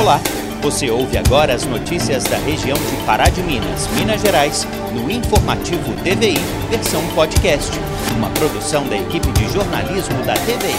Olá, você ouve agora as notícias da região de Pará de Minas, Minas Gerais, no Informativo TVI, versão podcast, uma produção da equipe de jornalismo da TVI.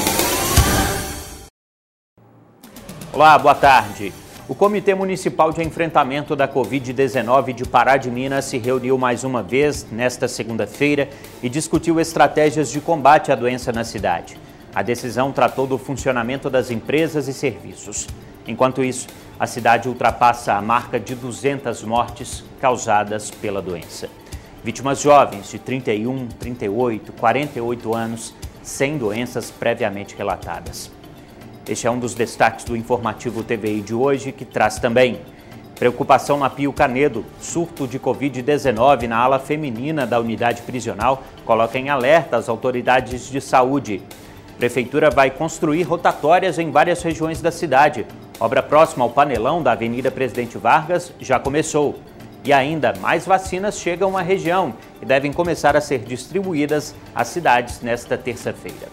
Olá, boa tarde. O Comitê Municipal de Enfrentamento da Covid-19 de Pará de Minas se reuniu mais uma vez nesta segunda-feira e discutiu estratégias de combate à doença na cidade. A decisão tratou do funcionamento das empresas e serviços. Enquanto isso, a cidade ultrapassa a marca de 200 mortes causadas pela doença. Vítimas jovens de 31, 38, 48 anos, sem doenças previamente relatadas. Este é um dos destaques do informativo TVI de hoje, que traz também preocupação na Pio Canedo, surto de Covid-19 na ala feminina da unidade prisional, coloca em alerta as autoridades de saúde. Prefeitura vai construir rotatórias em várias regiões da cidade. Obra próxima ao panelão da Avenida Presidente Vargas já começou. E ainda mais vacinas chegam à região e devem começar a ser distribuídas às cidades nesta terça-feira.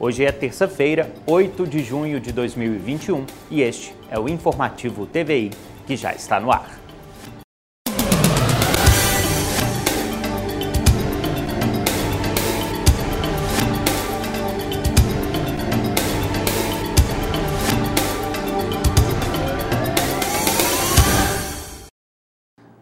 Hoje é terça-feira, 8 de junho de 2021 e este é o informativo TVI que já está no ar.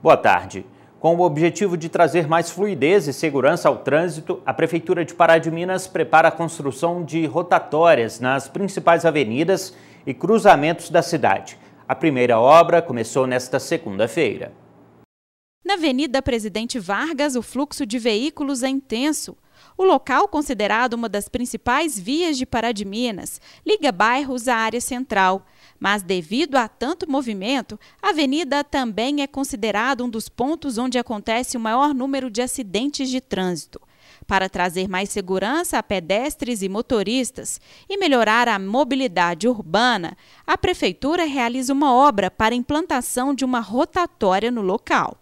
Boa tarde. Com o objetivo de trazer mais fluidez e segurança ao trânsito, a Prefeitura de Pará de Minas prepara a construção de rotatórias nas principais avenidas e cruzamentos da cidade. A primeira obra começou nesta segunda-feira. Na Avenida Presidente Vargas, o fluxo de veículos é intenso. O local, considerado uma das principais vias de Pará de Minas, liga bairros à área central. Mas, devido a tanto movimento, a avenida também é considerada um dos pontos onde acontece o maior número de acidentes de trânsito. Para trazer mais segurança a pedestres e motoristas e melhorar a mobilidade urbana, a Prefeitura realiza uma obra para implantação de uma rotatória no local.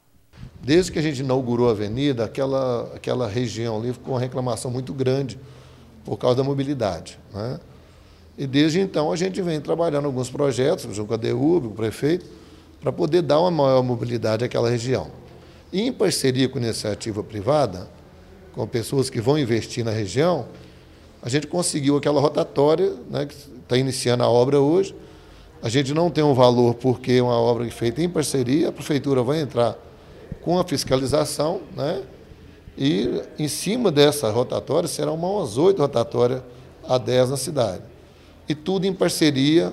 Desde que a gente inaugurou a avenida, aquela, aquela região ali ficou uma reclamação muito grande por causa da mobilidade. Né? E desde então a gente vem trabalhando alguns projetos, junto com a com o prefeito, para poder dar uma maior mobilidade àquela região. E em parceria com iniciativa privada, com pessoas que vão investir na região, a gente conseguiu aquela rotatória, né, que está iniciando a obra hoje. A gente não tem um valor porque é uma obra feita em parceria, a prefeitura vai entrar com a fiscalização, né, e em cima dessa rotatória serão umas oito rotatórias a dez na cidade e tudo em parceria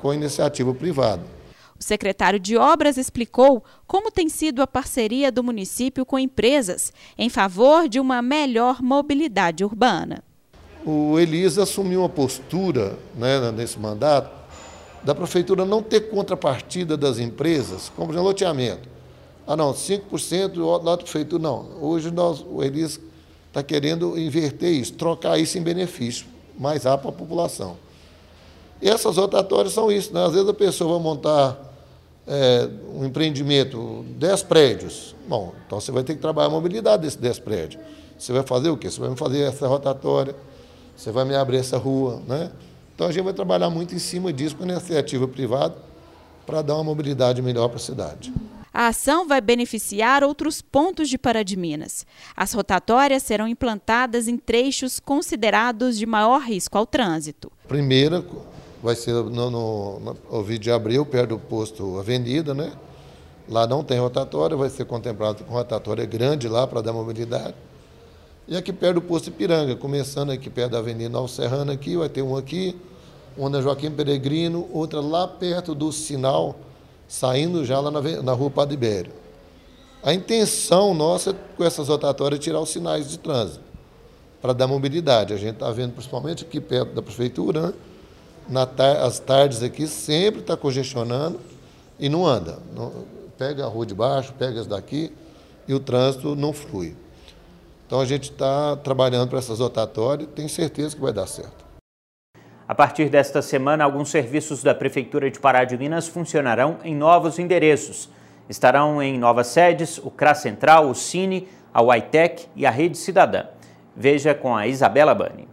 com a iniciativa privada. O secretário de Obras explicou como tem sido a parceria do município com empresas em favor de uma melhor mobilidade urbana. O Elisa assumiu uma postura né, nesse mandato da prefeitura não ter contrapartida das empresas, como no loteamento. Ah, não, 5% da prefeitura, não. Hoje nós, o Elisa está querendo inverter isso, trocar isso em benefício mais rápido para a população. E essas rotatórias são isso. Né? Às vezes a pessoa vai montar é, um empreendimento, 10 prédios. Bom, então você vai ter que trabalhar a mobilidade desses 10 prédios. Você vai fazer o quê? Você vai me fazer essa rotatória, você vai me abrir essa rua. Né? Então a gente vai trabalhar muito em cima disso com a iniciativa privada para dar uma mobilidade melhor para a cidade. A ação vai beneficiar outros pontos de Pará de Minas. As rotatórias serão implantadas em trechos considerados de maior risco ao trânsito. Primeira, vai ser no, no, no Ovidio de Abril, perto do posto Avenida, né? Lá não tem rotatória, vai ser contemplado com rotatória grande lá para dar mobilidade. E aqui perto do posto Ipiranga, começando aqui perto da Avenida Serrana aqui, vai ter um aqui, uma na Joaquim Peregrino, outra lá perto do sinal, saindo já lá na, na rua Padre Ibério. A intenção nossa com essas rotatórias é tirar os sinais de trânsito, para dar mobilidade. A gente está vendo principalmente aqui perto da prefeitura, né? Na tar as tardes aqui sempre está congestionando e não anda. Não, pega a rua de baixo, pega as daqui e o trânsito não flui. Então a gente está trabalhando para essas rotatórias e tenho certeza que vai dar certo. A partir desta semana, alguns serviços da Prefeitura de Pará de Minas funcionarão em novos endereços. Estarão em novas sedes o CRA Central, o Cine, a UITEC e a Rede Cidadã. Veja com a Isabela Bani.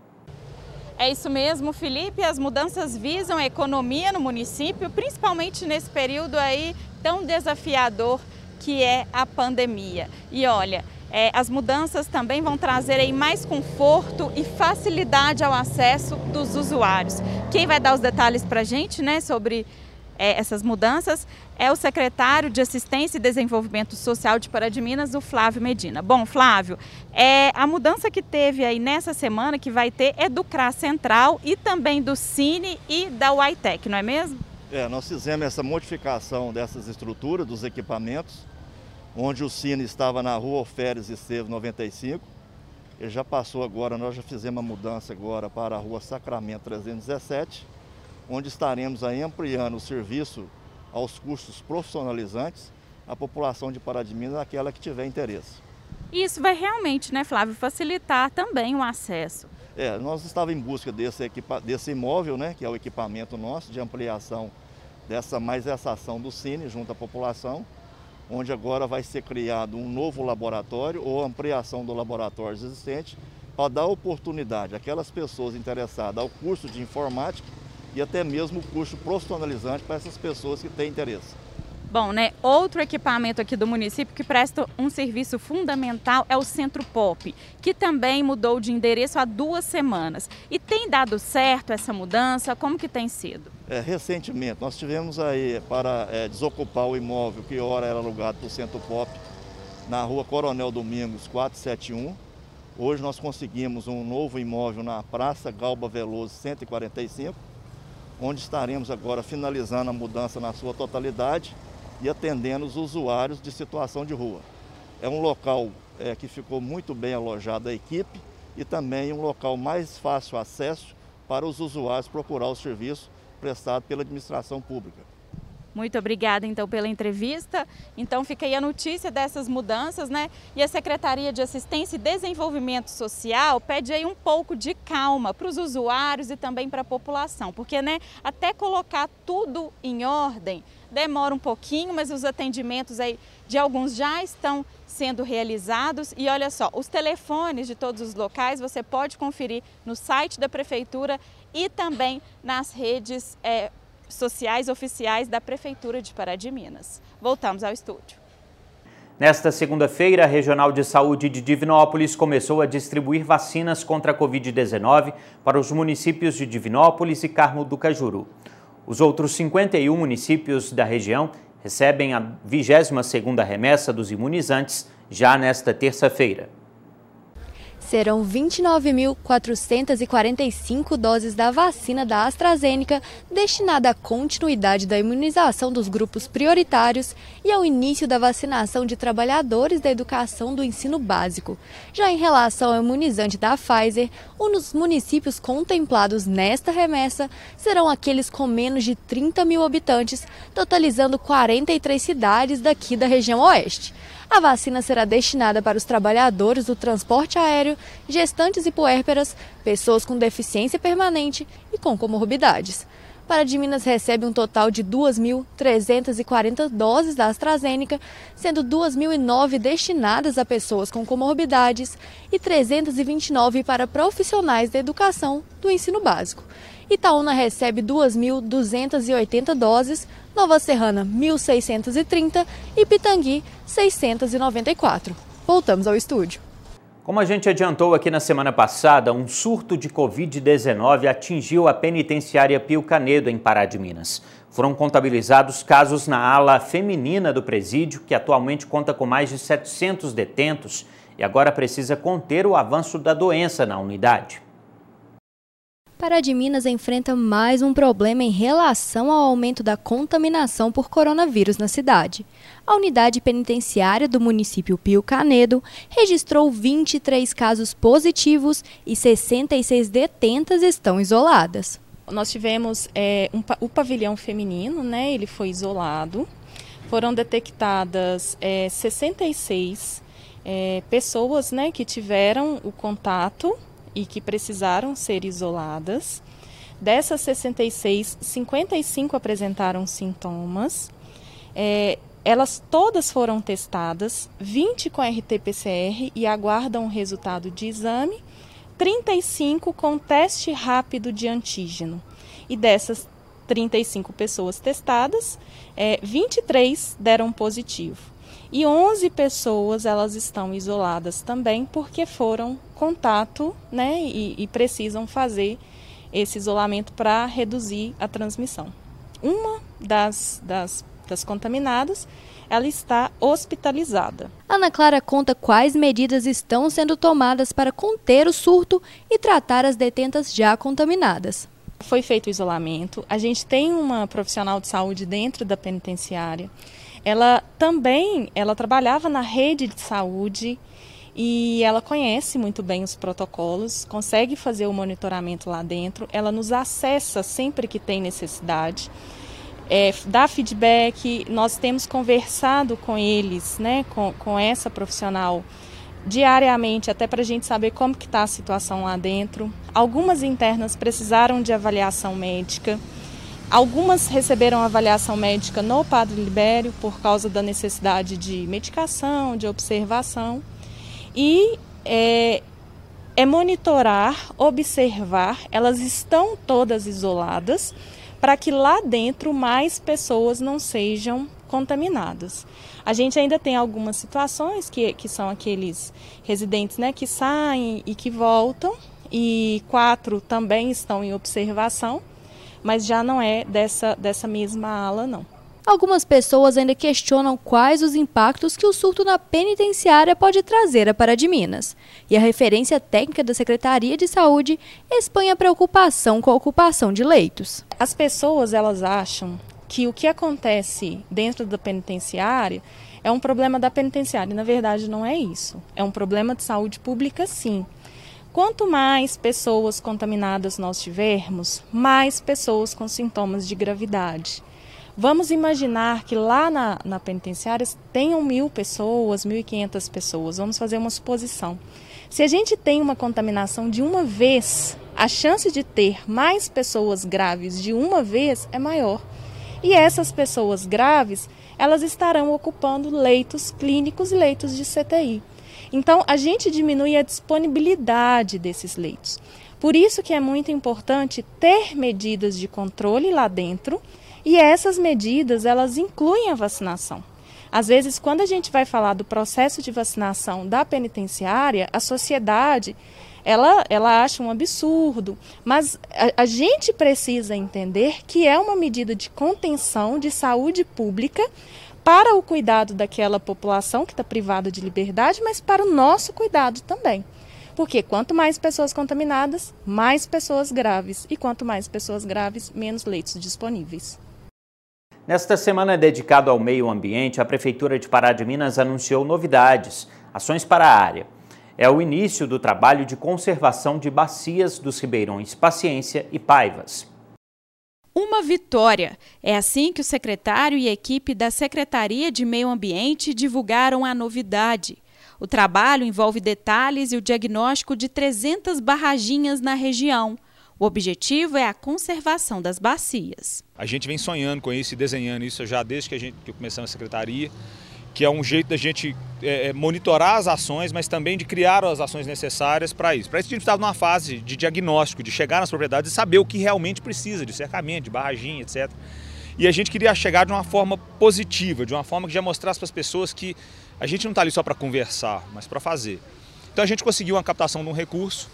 É isso mesmo, Felipe. As mudanças visam a economia no município, principalmente nesse período aí tão desafiador que é a pandemia. E olha, é, as mudanças também vão trazer aí mais conforto e facilidade ao acesso dos usuários. Quem vai dar os detalhes para a gente né, sobre é, essas mudanças é o secretário de Assistência e Desenvolvimento Social de Pará de Minas, o Flávio Medina. Bom, Flávio, é, a mudança que teve aí nessa semana, que vai ter, é do CRA Central e também do Cine e da UITEC, não é mesmo? É, nós fizemos essa modificação dessas estruturas, dos equipamentos, onde o Cine estava na rua Alferes Esteves 95. Ele já passou agora, nós já fizemos a mudança agora para a rua Sacramento 317, onde estaremos aí ampliando o serviço aos cursos profissionalizantes à população de Pará de Minas, aquela que tiver interesse. Isso vai realmente, né, Flávio, facilitar também o acesso. É, nós estávamos em busca desse, equipa desse imóvel, né, que é o equipamento nosso de ampliação dessa mais essa ação do Cine junto à população onde agora vai ser criado um novo laboratório ou ampliação do laboratório existente para dar oportunidade àquelas pessoas interessadas ao curso de informática e até mesmo o curso profissionalizante para essas pessoas que têm interesse. Bom, né? Outro equipamento aqui do município que presta um serviço fundamental é o Centro Pop, que também mudou de endereço há duas semanas. E tem dado certo essa mudança? Como que tem sido? É, recentemente, nós tivemos aí para é, desocupar o imóvel que ora era alugado para o Centro Pop, na rua Coronel Domingos 471. Hoje nós conseguimos um novo imóvel na Praça Galba Veloso 145, onde estaremos agora finalizando a mudança na sua totalidade e atendendo os usuários de situação de rua. É um local é, que ficou muito bem alojado a equipe e também um local mais fácil acesso para os usuários procurar o serviço prestado pela administração pública. Muito obrigada, então, pela entrevista. Então, fica aí a notícia dessas mudanças, né? E a Secretaria de Assistência e Desenvolvimento Social pede aí um pouco de calma para os usuários e também para a população, porque, né, até colocar tudo em ordem demora um pouquinho, mas os atendimentos aí de alguns já estão sendo realizados. E olha só, os telefones de todos os locais você pode conferir no site da Prefeitura e também nas redes é, sociais oficiais da Prefeitura de Pará de Minas. Voltamos ao estúdio. Nesta segunda-feira, a Regional de Saúde de Divinópolis começou a distribuir vacinas contra a Covid-19 para os municípios de Divinópolis e Carmo do Cajuru. Os outros 51 municípios da região recebem a 22ª remessa dos imunizantes já nesta terça-feira serão 29.445 doses da vacina da AstraZeneca destinada à continuidade da imunização dos grupos prioritários e ao início da vacinação de trabalhadores da educação do ensino básico. Já em relação ao imunizante da Pfizer, os municípios contemplados nesta remessa serão aqueles com menos de 30 mil habitantes, totalizando 43 cidades daqui da região oeste. A vacina será destinada para os trabalhadores do transporte aéreo, gestantes e puérperas, pessoas com deficiência permanente e com comorbidades. Para de Minas recebe um total de 2.340 doses da AstraZeneca, sendo 2.009 destinadas a pessoas com comorbidades e 329 para profissionais da educação do ensino básico. Itaúna recebe 2.280 doses, Nova Serrana 1.630 e Pitangui 694. Voltamos ao estúdio. Como a gente adiantou aqui na semana passada, um surto de Covid-19 atingiu a penitenciária Pio Canedo, em Pará de Minas. Foram contabilizados casos na ala feminina do presídio, que atualmente conta com mais de 700 detentos e agora precisa conter o avanço da doença na unidade. Pará de Minas enfrenta mais um problema em relação ao aumento da contaminação por coronavírus na cidade. A unidade penitenciária do município Pio Canedo registrou 23 casos positivos e 66 detentas estão isoladas. Nós tivemos é, um, o pavilhão feminino, né? Ele foi isolado. Foram detectadas é, 66 é, pessoas, né, que tiveram o contato e que precisaram ser isoladas. Dessas 66, 55 apresentaram sintomas. É, elas todas foram testadas, 20 com RT-PCR e aguardam o resultado de exame 35 com teste rápido de antígeno. E dessas 35 pessoas testadas, é, 23 deram positivo. E 11 pessoas elas estão isoladas também porque foram contato né, e, e precisam fazer esse isolamento para reduzir a transmissão. Uma das, das, das contaminadas ela está hospitalizada. Ana Clara conta quais medidas estão sendo tomadas para conter o surto e tratar as detentas já contaminadas. Foi feito o isolamento. A gente tem uma profissional de saúde dentro da penitenciária. Ela também, ela trabalhava na rede de saúde e ela conhece muito bem os protocolos, consegue fazer o monitoramento lá dentro. Ela nos acessa sempre que tem necessidade é, dá feedback, nós temos conversado com eles, né, com, com essa profissional diariamente, até para a gente saber como que está a situação lá dentro. Algumas internas precisaram de avaliação médica, algumas receberam avaliação médica no Padre Libério por causa da necessidade de medicação, de observação. E é, é monitorar, observar, elas estão todas isoladas, para que lá dentro mais pessoas não sejam contaminadas. A gente ainda tem algumas situações que, que são aqueles residentes né, que saem e que voltam, e quatro também estão em observação, mas já não é dessa, dessa mesma ala, não. Algumas pessoas ainda questionam quais os impactos que o surto na penitenciária pode trazer a Pará de Minas. E a referência técnica da Secretaria de Saúde expõe a preocupação com a ocupação de leitos. As pessoas elas acham que o que acontece dentro da penitenciária é um problema da penitenciária. Na verdade, não é isso. É um problema de saúde pública, sim. Quanto mais pessoas contaminadas nós tivermos, mais pessoas com sintomas de gravidade. Vamos imaginar que lá na, na penitenciária tenham mil pessoas, mil e quinhentas pessoas. Vamos fazer uma suposição. Se a gente tem uma contaminação de uma vez, a chance de ter mais pessoas graves de uma vez é maior. E essas pessoas graves, elas estarão ocupando leitos clínicos e leitos de CTI. Então, a gente diminui a disponibilidade desses leitos. Por isso que é muito importante ter medidas de controle lá dentro e essas medidas, elas incluem a vacinação. Às vezes, quando a gente vai falar do processo de vacinação da penitenciária, a sociedade ela, ela acha um absurdo, mas a, a gente precisa entender que é uma medida de contenção de saúde pública para o cuidado daquela população que está privada de liberdade, mas para o nosso cuidado também. Porque quanto mais pessoas contaminadas, mais pessoas graves. E quanto mais pessoas graves, menos leitos disponíveis. Nesta semana dedicada ao meio ambiente, a Prefeitura de Pará de Minas anunciou novidades, ações para a área. É o início do trabalho de conservação de bacias dos ribeirões Paciência e Paivas. Uma vitória. É assim que o secretário e a equipe da Secretaria de Meio Ambiente divulgaram a novidade. O trabalho envolve detalhes e o diagnóstico de 300 barraginhas na região. O objetivo é a conservação das bacias. A gente vem sonhando com isso e desenhando isso já desde que, a gente, que começamos a secretaria, que é um jeito da gente é, é, monitorar as ações, mas também de criar as ações necessárias para isso. Para isso a gente estava numa fase de diagnóstico, de chegar nas propriedades e saber o que realmente precisa de cercamento, de barraginha, etc. E a gente queria chegar de uma forma positiva, de uma forma que já mostrasse para as pessoas que a gente não está ali só para conversar, mas para fazer. Então a gente conseguiu uma captação de um recurso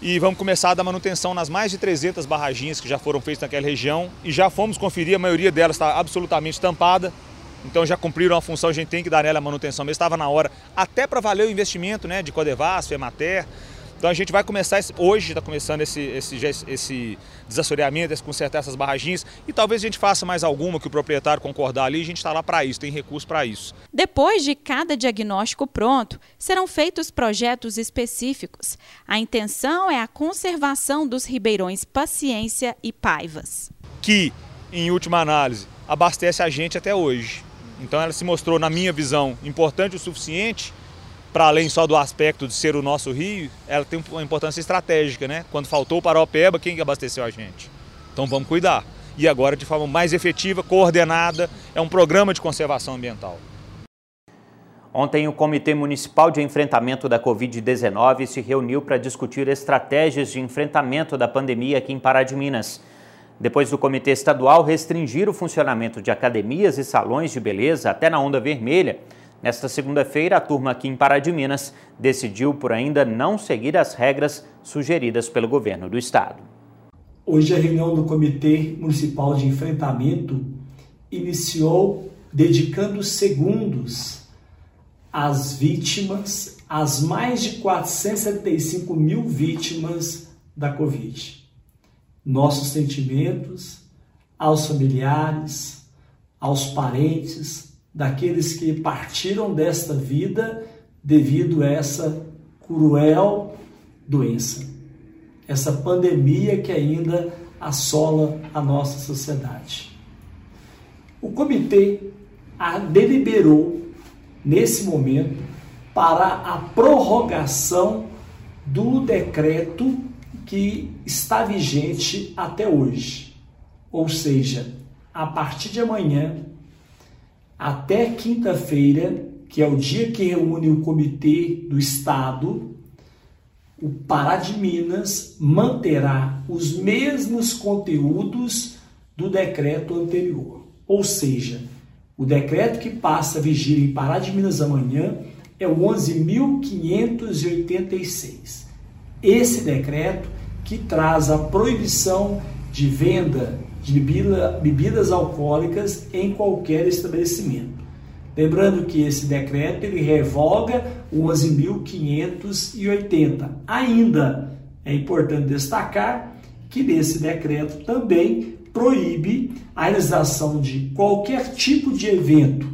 e vamos começar a dar manutenção nas mais de 300 barraginhas que já foram feitas naquela região e já fomos conferir, a maioria delas está absolutamente tampada, então já cumpriram a função, a gente tem que dar nela a manutenção, mas estava na hora, até para valer o investimento né, de Codevasf, Emater, então a gente vai começar, esse, hoje está começando esse, esse, esse desassoreamento, esse consertar essas barraginhas e talvez a gente faça mais alguma que o proprietário concordar ali, a gente está lá para isso, tem recurso para isso. Depois de cada diagnóstico pronto, serão feitos projetos específicos. A intenção é a conservação dos ribeirões Paciência e Paivas. Que, em última análise, abastece a gente até hoje. Então ela se mostrou, na minha visão, importante o suficiente para além só do aspecto de ser o nosso rio, ela tem uma importância estratégica, né? Quando faltou o Paraupeba, quem que abasteceu a gente? Então vamos cuidar. E agora de forma mais efetiva, coordenada, é um programa de conservação ambiental. Ontem, o Comitê Municipal de Enfrentamento da Covid-19 se reuniu para discutir estratégias de enfrentamento da pandemia aqui em Pará de Minas. Depois do Comitê Estadual restringir o funcionamento de academias e salões de beleza até na onda vermelha, nesta segunda-feira, a turma aqui em Pará de Minas decidiu por ainda não seguir as regras sugeridas pelo governo do estado. Hoje, a reunião do Comitê Municipal de Enfrentamento iniciou dedicando segundos às vítimas, às mais de 475 mil vítimas da Covid. Nossos sentimentos aos familiares, aos parentes, daqueles que partiram desta vida devido a essa cruel doença, essa pandemia que ainda assola a nossa sociedade. O comitê deliberou nesse momento para a prorrogação do decreto que está vigente até hoje. Ou seja, a partir de amanhã até quinta-feira, que é o dia que reúne o comitê do estado, o Pará de Minas manterá os mesmos conteúdos do decreto anterior. Ou seja, o decreto que passa a vigir em Pará de Minas amanhã é o 11.586. Esse decreto que traz a proibição de venda de bebida, bebidas alcoólicas em qualquer estabelecimento. Lembrando que esse decreto ele revoga o 11.580. Ainda é importante destacar que nesse decreto também proíbe a realização de qualquer tipo de evento,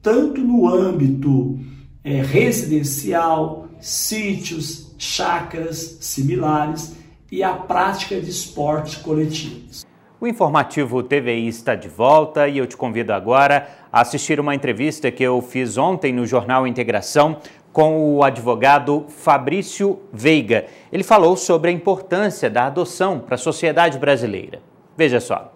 tanto no âmbito é, residencial, sítios, chácaras similares e a prática de esportes coletivos. O informativo TVI está de volta e eu te convido agora a assistir uma entrevista que eu fiz ontem no jornal Integração com o advogado Fabrício Veiga. Ele falou sobre a importância da adoção para a sociedade brasileira. Veja só.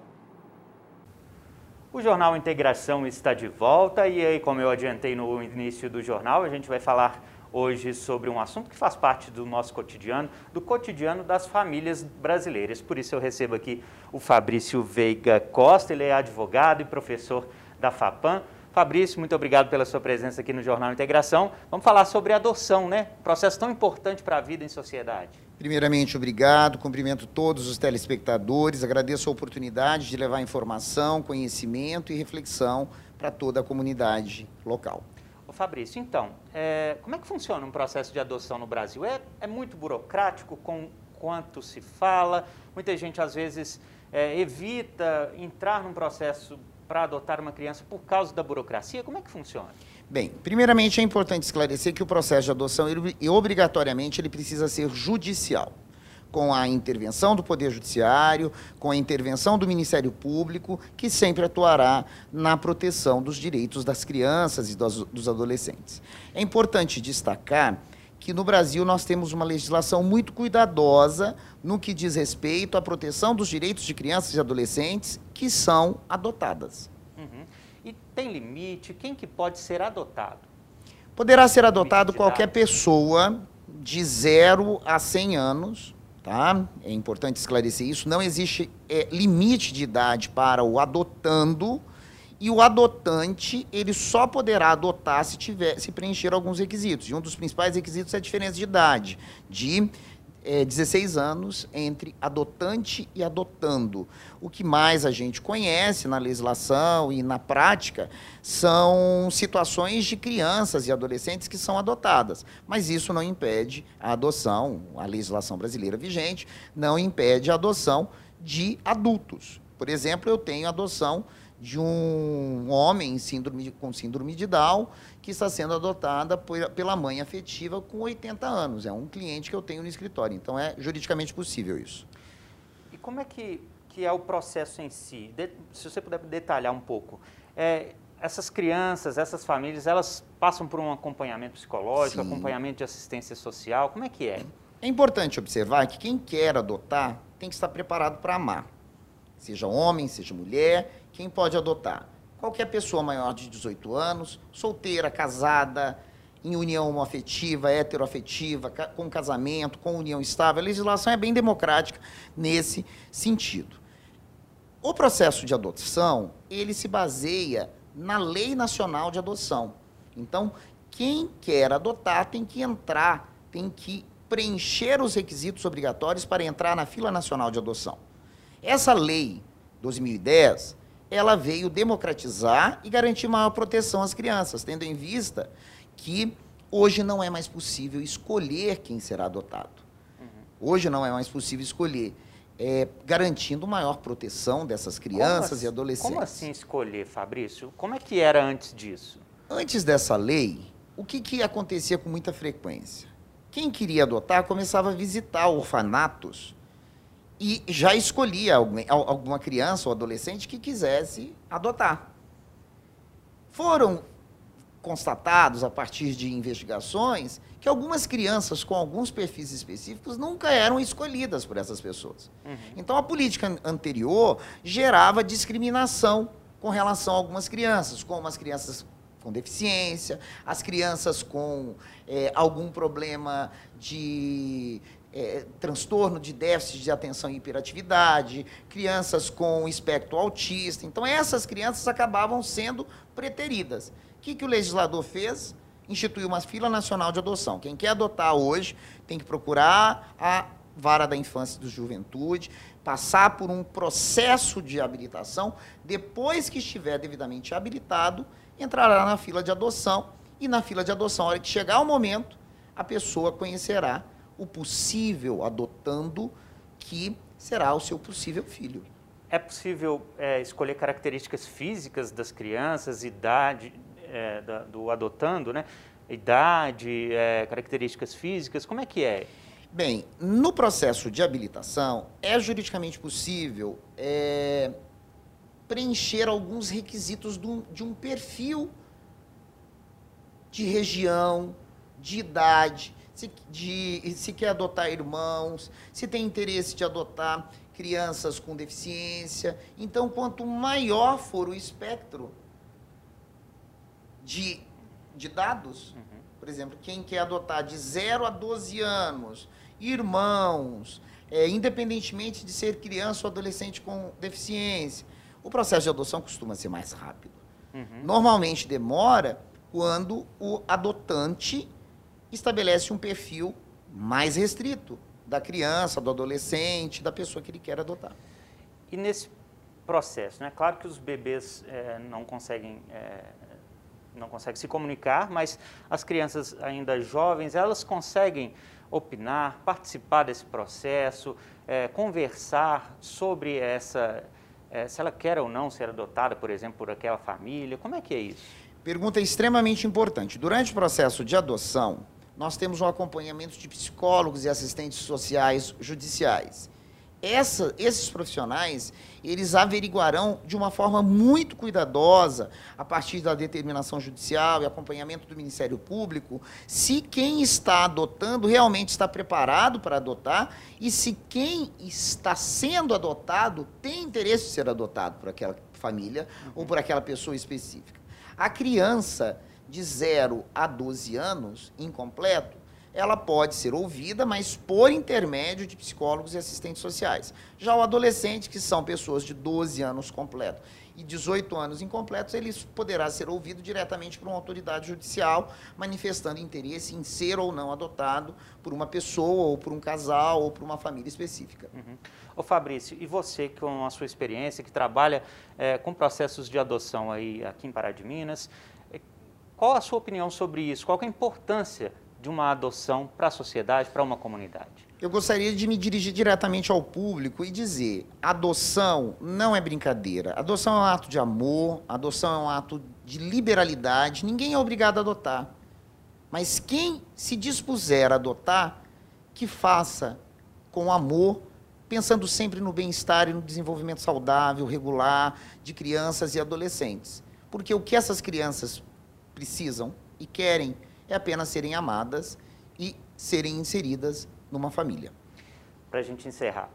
O Jornal Integração está de volta e aí, como eu adiantei no início do jornal, a gente vai falar hoje sobre um assunto que faz parte do nosso cotidiano, do cotidiano das famílias brasileiras. Por isso eu recebo aqui o Fabrício Veiga Costa, ele é advogado e professor da FAPAM. Fabrício, muito obrigado pela sua presença aqui no Jornal Integração. Vamos falar sobre adoção, né? Processo tão importante para a vida em sociedade. Primeiramente, obrigado, cumprimento todos os telespectadores, agradeço a oportunidade de levar informação, conhecimento e reflexão para toda a comunidade local. Fabrício, então, é, como é que funciona um processo de adoção no Brasil? É, é muito burocrático com quanto se fala? Muita gente, às vezes, é, evita entrar num processo para adotar uma criança por causa da burocracia? Como é que funciona? Bem, primeiramente é importante esclarecer que o processo de adoção, ele, obrigatoriamente, ele precisa ser judicial com a intervenção do Poder Judiciário, com a intervenção do Ministério Público, que sempre atuará na proteção dos direitos das crianças e dos, dos adolescentes. É importante destacar que no Brasil nós temos uma legislação muito cuidadosa no que diz respeito à proteção dos direitos de crianças e adolescentes que são adotadas. Uhum. E tem limite? Quem que pode ser adotado? Poderá ser adotado qualquer pessoa de 0 a 100 anos, tá? É importante esclarecer isso. Não existe é, limite de idade para o adotando, e o adotante, ele só poderá adotar se, tiver, se preencher alguns requisitos. E um dos principais requisitos é a diferença de idade, de é, 16 anos entre adotante e adotando. O que mais a gente conhece na legislação e na prática são situações de crianças e adolescentes que são adotadas. Mas isso não impede a adoção, a legislação brasileira vigente não impede a adoção de adultos. Por exemplo, eu tenho adoção de um homem síndrome, com síndrome de Down que está sendo adotada pela mãe afetiva com 80 anos. É um cliente que eu tenho no escritório. Então, é juridicamente possível isso. E como é que, que é o processo em si? De, se você puder detalhar um pouco. É, essas crianças, essas famílias, elas passam por um acompanhamento psicológico, Sim. acompanhamento de assistência social? Como é que é? É importante observar que quem quer adotar tem que estar preparado para amar. Seja homem, seja mulher, quem pode adotar? qualquer pessoa maior de 18 anos, solteira, casada, em união homoafetiva, heteroafetiva, com casamento, com união estável. A legislação é bem democrática nesse sentido. O processo de adoção, ele se baseia na Lei Nacional de Adoção. Então, quem quer adotar tem que entrar, tem que preencher os requisitos obrigatórios para entrar na fila nacional de adoção. Essa lei 2010, ela veio democratizar e garantir maior proteção às crianças, tendo em vista que hoje não é mais possível escolher quem será adotado. Uhum. Hoje não é mais possível escolher, é, garantindo maior proteção dessas crianças assim, e adolescentes. Como assim escolher, Fabrício? Como é que era antes disso? Antes dessa lei, o que, que acontecia com muita frequência? Quem queria adotar começava a visitar orfanatos e já escolhia alguma criança ou adolescente que quisesse adotar. Foram constatados a partir de investigações que algumas crianças com alguns perfis específicos nunca eram escolhidas por essas pessoas. Uhum. Então a política anterior gerava discriminação com relação a algumas crianças, como as crianças com deficiência, as crianças com é, algum problema de é, transtorno de déficit de atenção e hiperatividade, crianças com espectro autista. Então, essas crianças acabavam sendo preteridas. O que, que o legislador fez? Instituiu uma fila nacional de adoção. Quem quer adotar hoje tem que procurar a vara da infância e da juventude, passar por um processo de habilitação. Depois que estiver devidamente habilitado, entrará na fila de adoção. E na fila de adoção, na hora que chegar o momento, a pessoa conhecerá o possível adotando que será o seu possível filho. É possível é, escolher características físicas das crianças, idade é, da, do adotando, né? Idade, é, características físicas, como é que é? Bem, no processo de habilitação, é juridicamente possível é, preencher alguns requisitos de um, de um perfil de região, de idade, se, de, se quer adotar irmãos, se tem interesse de adotar crianças com deficiência. Então, quanto maior for o espectro de, de dados, uhum. por exemplo, quem quer adotar de 0 a 12 anos, irmãos, é, independentemente de ser criança ou adolescente com deficiência, o processo de adoção costuma ser mais rápido. Uhum. Normalmente demora quando o adotante estabelece um perfil mais restrito da criança, do adolescente, da pessoa que ele quer adotar. E nesse processo, né? Claro que os bebês é, não conseguem é, não conseguem se comunicar, mas as crianças ainda jovens elas conseguem opinar, participar desse processo, é, conversar sobre essa se ela quer ou não ser adotada, por exemplo, por aquela família. Como é que é isso? Pergunta extremamente importante. Durante o processo de adoção, nós temos um acompanhamento de psicólogos e assistentes sociais judiciais. Essa, esses profissionais, eles averiguarão de uma forma muito cuidadosa, a partir da determinação judicial e acompanhamento do Ministério Público, se quem está adotando realmente está preparado para adotar e se quem está sendo adotado tem interesse de ser adotado por aquela família uhum. ou por aquela pessoa específica. A criança, de 0 a 12 anos, incompleto, ela pode ser ouvida, mas por intermédio de psicólogos e assistentes sociais. Já o adolescente, que são pessoas de 12 anos completo e 18 anos incompletos, ele poderá ser ouvido diretamente por uma autoridade judicial, manifestando interesse em ser ou não adotado por uma pessoa, ou por um casal, ou por uma família específica. Uhum. Ô Fabrício, e você com a sua experiência, que trabalha é, com processos de adoção aí aqui em Pará de Minas, qual a sua opinião sobre isso? Qual é a importância de uma adoção para a sociedade, para uma comunidade? Eu gostaria de me dirigir diretamente ao público e dizer: adoção não é brincadeira. Adoção é um ato de amor, adoção é um ato de liberalidade. Ninguém é obrigado a adotar. Mas quem se dispuser a adotar, que faça com amor, pensando sempre no bem-estar e no desenvolvimento saudável, regular de crianças e adolescentes. Porque o que essas crianças precisam e querem é apenas serem amadas e serem inseridas numa família. Para a gente encerrar,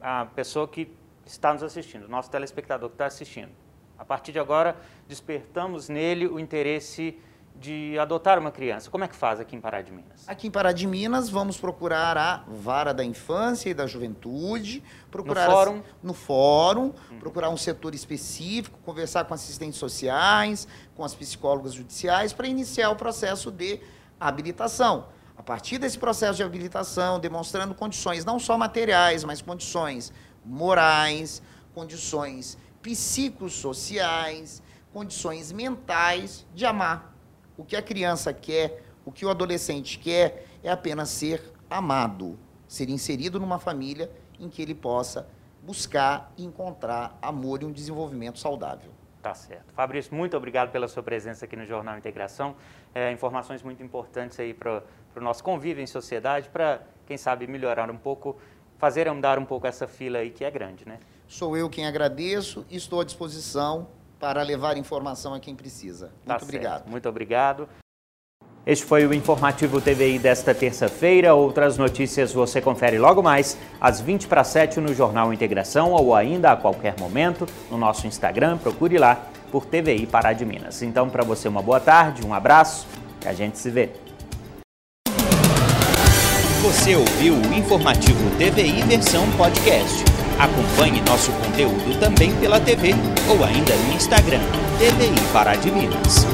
a pessoa que está nos assistindo, nosso telespectador que está assistindo, A partir de agora, despertamos nele o interesse de adotar uma criança. Como é que faz aqui em Pará de Minas? Aqui em Pará de Minas, vamos procurar a vara da infância e da juventude, procurar no fórum, no fórum uhum. procurar um setor específico, conversar com assistentes sociais, com as psicólogas judiciais, para iniciar o processo de habilitação. A partir desse processo de habilitação, demonstrando condições não só materiais, mas condições morais, condições psicossociais, condições mentais de amar o que a criança quer, o que o adolescente quer, é apenas ser amado, ser inserido numa família em que ele possa buscar e encontrar amor e um desenvolvimento saudável. Tá certo. Fabrício, muito obrigado pela sua presença aqui no Jornal Integração. É, informações muito importantes aí para o nosso convívio em sociedade, para, quem sabe, melhorar um pouco, fazer andar um pouco essa fila aí que é grande, né? Sou eu quem agradeço e estou à disposição para levar informação a quem precisa. Muito tá obrigado. Certo. Muito obrigado. Este foi o Informativo TVI desta terça-feira. Outras notícias você confere logo mais, às 20 para 7 no Jornal Integração ou ainda a qualquer momento no nosso Instagram. Procure lá por TVI Pará de Minas. Então, para você, uma boa tarde, um abraço e a gente se vê. Você ouviu o Informativo TVI versão podcast. Acompanhe nosso conteúdo também pela TV ou ainda no Instagram, TVI Pará de Minas.